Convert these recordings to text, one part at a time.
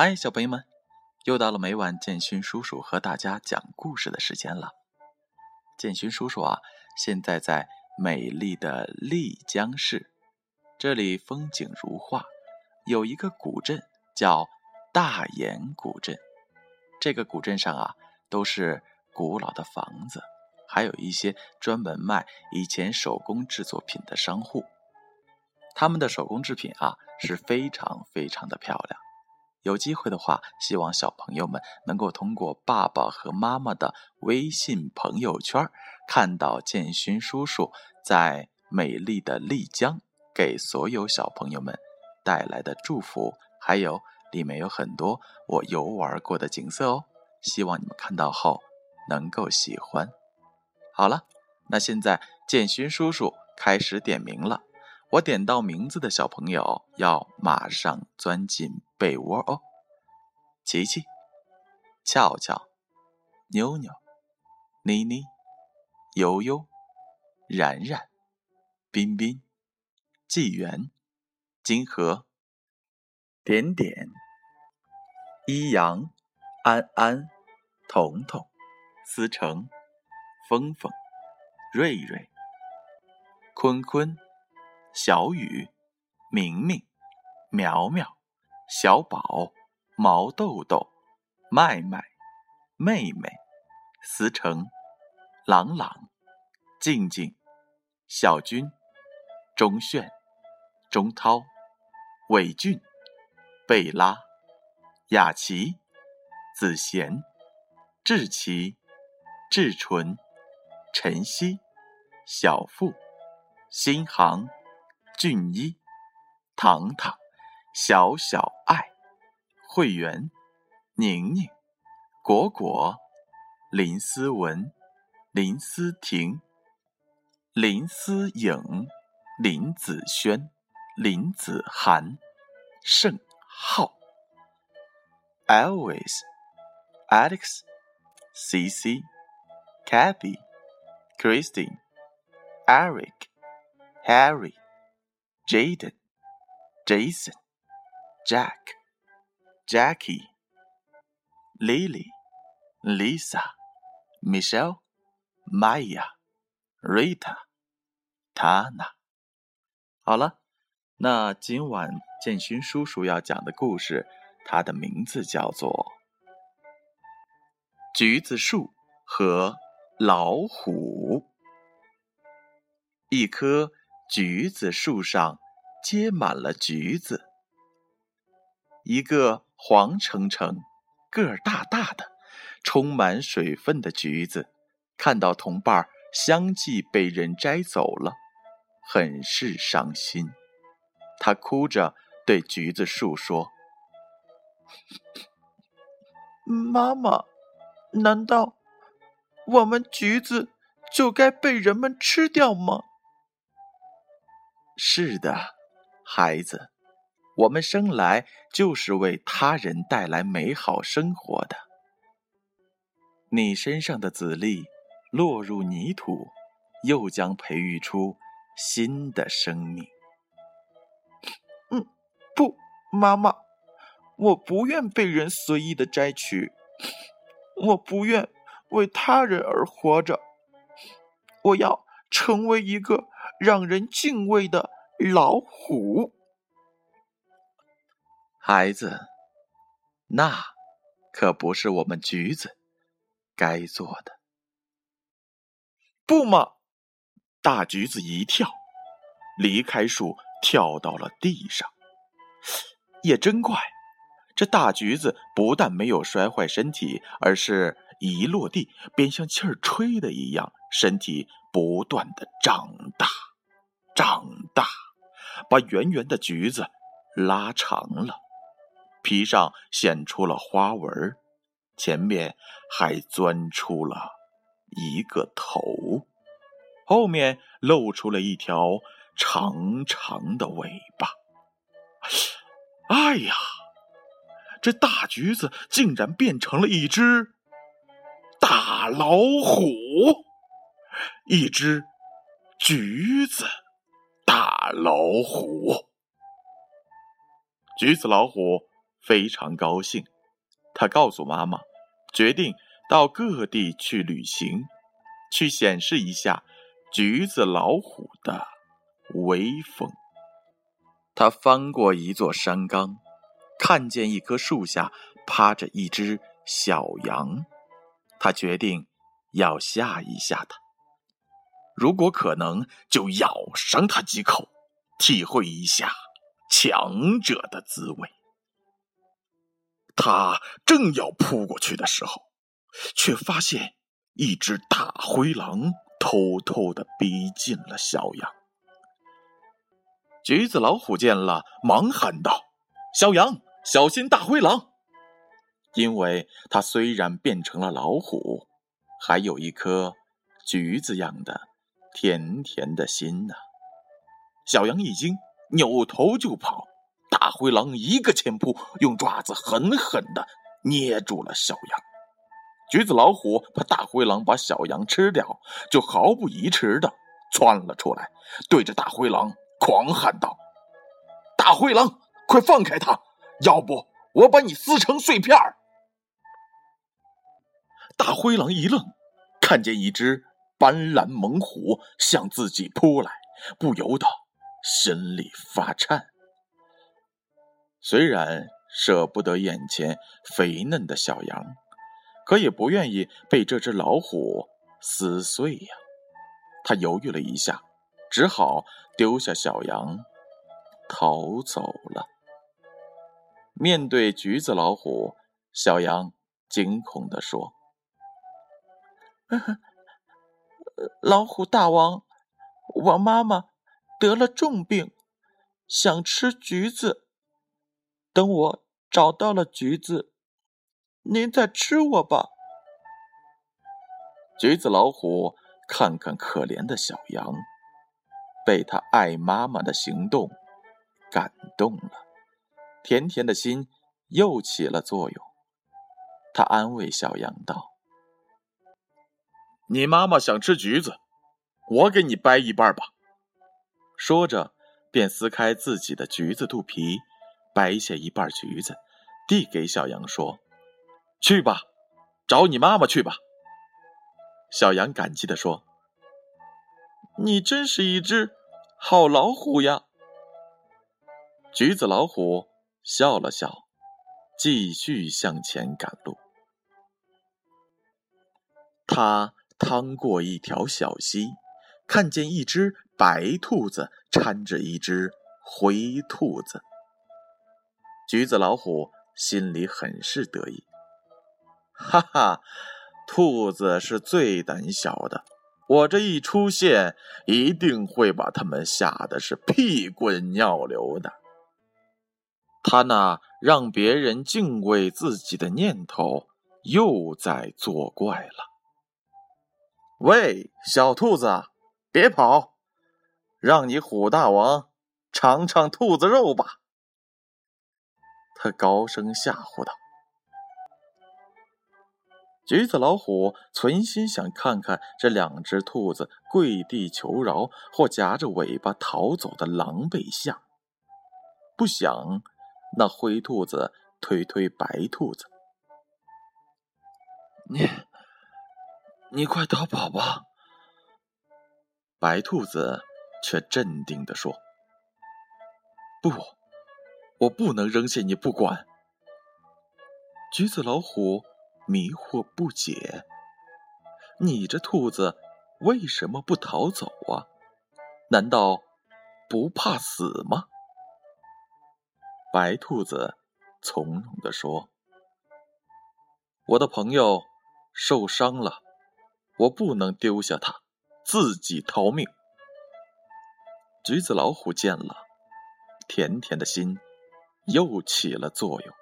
嗨，小朋友们，又到了每晚建勋叔叔和大家讲故事的时间了。建勋叔叔啊，现在在美丽的丽江市，这里风景如画，有一个古镇叫大研古镇。这个古镇上啊，都是古老的房子，还有一些专门卖以前手工制作品的商户。他们的手工制品啊，是非常非常的漂亮。有机会的话，希望小朋友们能够通过爸爸和妈妈的微信朋友圈，看到建勋叔叔在美丽的丽江给所有小朋友们带来的祝福，还有里面有很多我游玩过的景色哦。希望你们看到后能够喜欢。好了，那现在建勋叔叔开始点名了。我点到名字的小朋友要马上钻进被窝哦。琪琪、俏俏、妞妞、妮妮、悠悠、然然、彬彬、纪元、金河、点点、一阳、安安、彤彤、思成、峰峰、瑞瑞、坤坤。小雨、明明、苗苗、小宝、毛豆豆、麦麦、妹妹、思成、朗朗、静静、小军、钟炫、钟涛、伟俊、贝拉、雅琪、子贤、志奇、志纯、晨曦、小富、新航。俊一、糖糖、小小爱、会员、宁宁、果果、林思文、林思婷、林思颖、林子轩、林子涵、盛浩、Elvis、Alex、CC、Kathy、Christine、Eric、Harry。Jaden、Jason、Jack、Jackie、Lily、Lisa、Michelle、Maya、Rita、Tana。好了，那今晚建勋叔叔要讲的故事，它的名字叫做《橘子树和老虎》。一棵。橘子树上结满了橘子，一个黄澄澄、个儿大大的、充满水分的橘子，看到同伴相继被人摘走了，很是伤心。他哭着对橘子树说：“妈妈，难道我们橘子就该被人们吃掉吗？”是的，孩子，我们生来就是为他人带来美好生活的。你身上的籽粒落入泥土，又将培育出新的生命。嗯，不，妈妈，我不愿被人随意的摘取，我不愿为他人而活着，我要成为一个。让人敬畏的老虎，孩子，那可不是我们橘子该做的。不嘛！大橘子一跳，离开树，跳到了地上。也真怪，这大橘子不但没有摔坏身体，而是一落地便像气儿吹的一样，身体不断的长大。长大，把圆圆的橘子拉长了，皮上显出了花纹，前面还钻出了一个头，后面露出了一条长长的尾巴。哎呀，这大橘子竟然变成了一只大老虎，一只橘子。大老虎，橘子老虎非常高兴。他告诉妈妈，决定到各地去旅行，去显示一下橘子老虎的威风。他翻过一座山岗，看见一棵树下趴着一只小羊。他决定要吓一吓它，如果可能，就咬上它几口，体会一下强者的滋味。他正要扑过去的时候，却发现一只大灰狼偷偷的逼近了小羊。橘子老虎见了，忙喊道：“小羊，小心大灰狼！”因为它虽然变成了老虎，还有一颗橘子样的甜甜的心呢。小羊一惊，扭头就跑。大灰狼一个前扑，用爪子狠狠的捏住了小羊。橘子老虎怕大灰狼把小羊吃掉，就毫不疑迟地窜了出来，对着大灰狼狂喊道：“大灰狼，快放开他，要不我把你撕成碎片！”大灰狼一愣，看见一只斑斓猛虎向自己扑来，不由得心里发颤。虽然舍不得眼前肥嫩的小羊，可也不愿意被这只老虎撕碎呀。他犹豫了一下，只好丢下小羊逃走了。面对橘子老虎，小羊惊恐地说。老虎大王，我妈妈得了重病，想吃橘子。等我找到了橘子，您再吃我吧。橘子老虎看看可怜的小羊，被他爱妈妈的行动感动了，甜甜的心又起了作用。他安慰小羊道。你妈妈想吃橘子，我给你掰一半吧。说着，便撕开自己的橘子肚皮，掰下一半橘子，递给小羊说：“去吧，找你妈妈去吧。”小羊感激地说：“你真是一只好老虎呀。”橘子老虎笑了笑，继续向前赶路。他。趟过一条小溪，看见一只白兔子搀着一只灰兔子。橘子老虎心里很是得意，哈哈，兔子是最胆小的，我这一出现，一定会把他们吓得是屁滚尿流的。他那让别人敬畏自己的念头又在作怪了。喂，小兔子，别跑！让你虎大王尝尝兔子肉吧。他高声吓唬道。橘子老虎存心想看看这两只兔子跪地求饶或夹着尾巴逃走的狼狈相，不想那灰兔子推推白兔子，你。你快逃跑吧！白兔子却镇定地说：“不，我不能扔下你不管。”橘子老虎迷惑不解：“你这兔子为什么不逃走啊？难道不怕死吗？”白兔子从容地说：“我的朋友受伤了。”我不能丢下他，自己逃命。橘子老虎见了，甜甜的心又起了作用。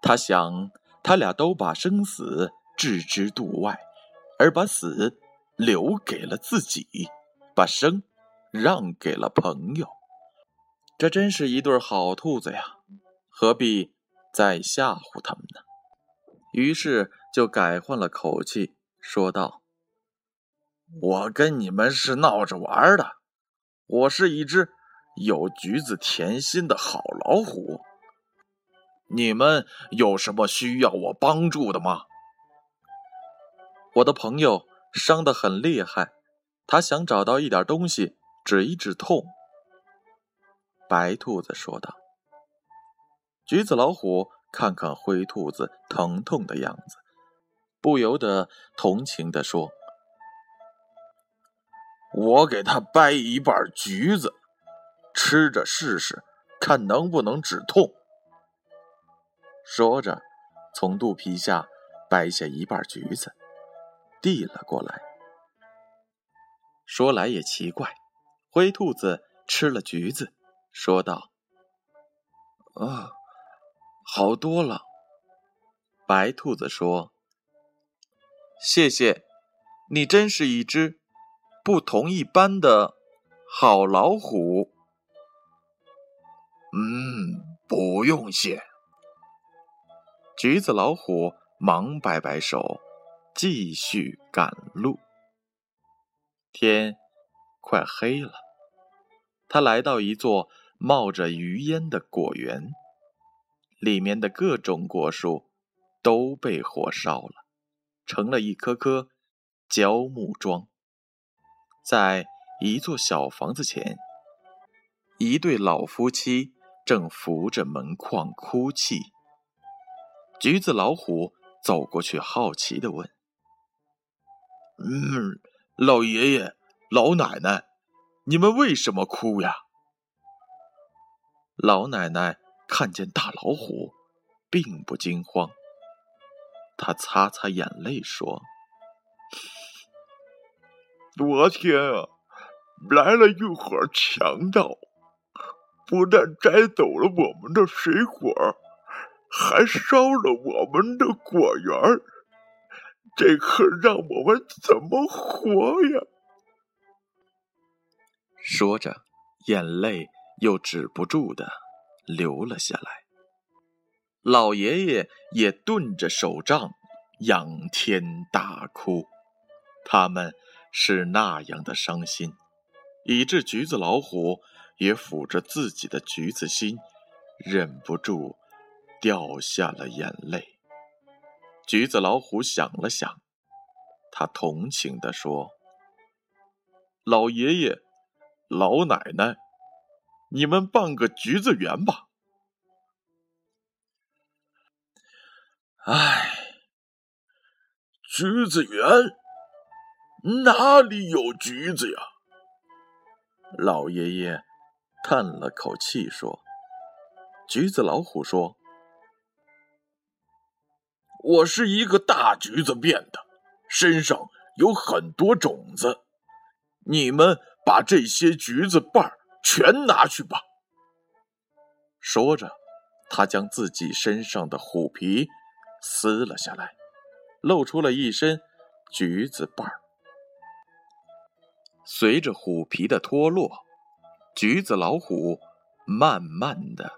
他想，他俩都把生死置之度外，而把死留给了自己，把生让给了朋友。这真是一对好兔子呀！何必再吓唬他们呢？于是就改换了口气。说道：“我跟你们是闹着玩的，我是一只有橘子甜心的好老虎。你们有什么需要我帮助的吗？我的朋友伤得很厉害，他想找到一点东西止一止痛。白兔子说道。橘子老虎看看灰兔子疼痛的样子，不由得同情地说：“我给他掰一半橘子，吃着试试，看能不能止痛。”说着，从肚皮下掰下一半橘子，递了过来。说来也奇怪，灰兔子吃了橘子，说道：“啊，好多了。”白兔子说：“谢谢，你真是一只不同一般的好老虎。”嗯，不用谢。橘子老虎忙摆摆手，继续赶路。天快黑了，他来到一座冒着余烟的果园，里面的各种果树都被火烧了，成了一棵棵焦木桩。在一座小房子前，一对老夫妻正扶着门框哭泣。橘子老虎走过去，好奇的问：“嗯，老爷爷、老奶奶，你们为什么哭呀？”老奶奶看见大老虎，并不惊慌。她擦擦眼泪说：“昨天啊，来了一伙强盗，不但摘走了我们的水果。”还烧了我们的果园这可让我们怎么活呀？说着，眼泪又止不住的流了下来。老爷爷也顿着手杖，仰天大哭。他们是那样的伤心，以致橘子老虎也抚着自己的橘子心，忍不住。掉下了眼泪。橘子老虎想了想，他同情地说：“老爷爷、老奶奶，你们办个橘子园吧。”唉，橘子园哪里有橘子呀？老爷爷叹了口气说：“橘子老虎说。”我是一个大橘子变的，身上有很多种子。你们把这些橘子瓣全拿去吧。说着，他将自己身上的虎皮撕了下来，露出了一身橘子瓣随着虎皮的脱落，橘子老虎慢慢的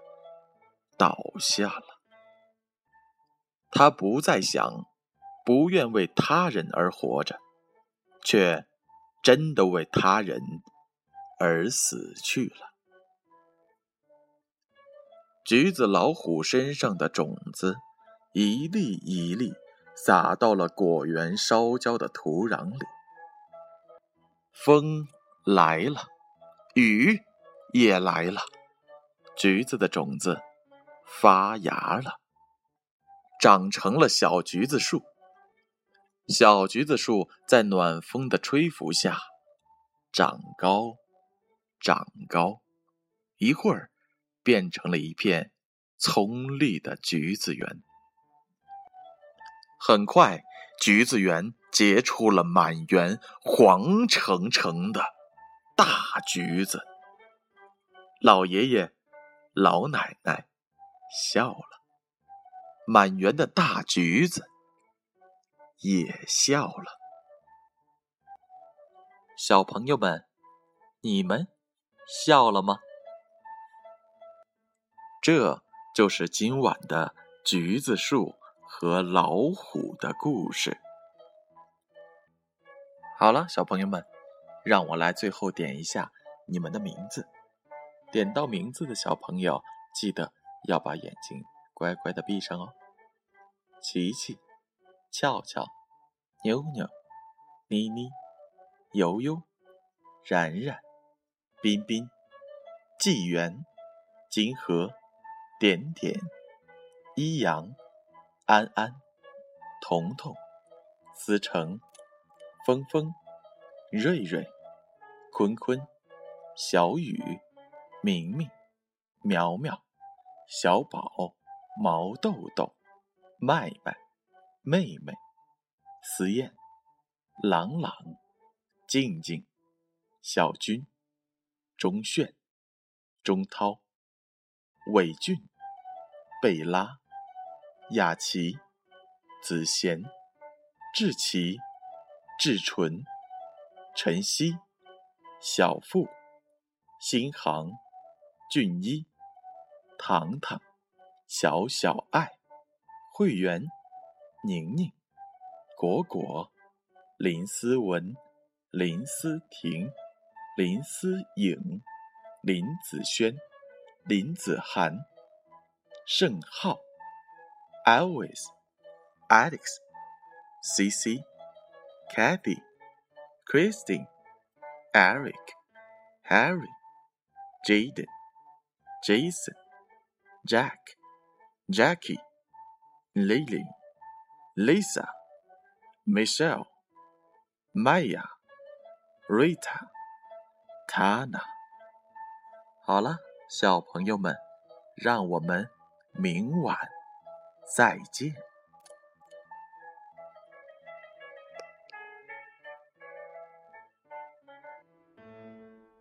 倒下了。他不再想，不愿为他人而活着，却真的为他人而死去了。橘子老虎身上的种子，一粒一粒撒到了果园烧焦的土壤里。风来了，雨也来了，橘子的种子发芽了。长成了小橘子树，小橘子树在暖风的吹拂下长高，长高，一会儿变成了一片葱绿的橘子园。很快，橘子园结出了满园黄澄澄的大橘子。老爷爷、老奶奶笑了。满园的大橘子也笑了。小朋友们，你们笑了吗？这就是今晚的橘子树和老虎的故事。好了，小朋友们，让我来最后点一下你们的名字。点到名字的小朋友，记得要把眼睛。乖乖的闭上哦。琪琪、俏俏、妞妞、妮妮、悠悠、然然、彬彬、纪元、金河、点点、一阳、安安、彤彤、思成、峰峰、瑞瑞、坤坤、小雨、明明、苗苗、小宝、毛豆豆。麦麦、妹妹、思燕、朗朗、静静、小军、钟炫、钟涛、伟俊、贝拉、雅琪、子贤、志奇、志纯、晨曦、小富、新航、俊一、糖糖、小小爱、会员、宁宁、果果、林思文、林思婷、林思颖、林子轩、林子涵、盛浩、Alex、Alex、C C、Cathy、Christine、Eric、Harry、Jaden。Jason, Jack, Jackie,。Lily、Lisa、Michelle、Maya、Rita、Tana。好了，小朋友们，让我们明晚再见。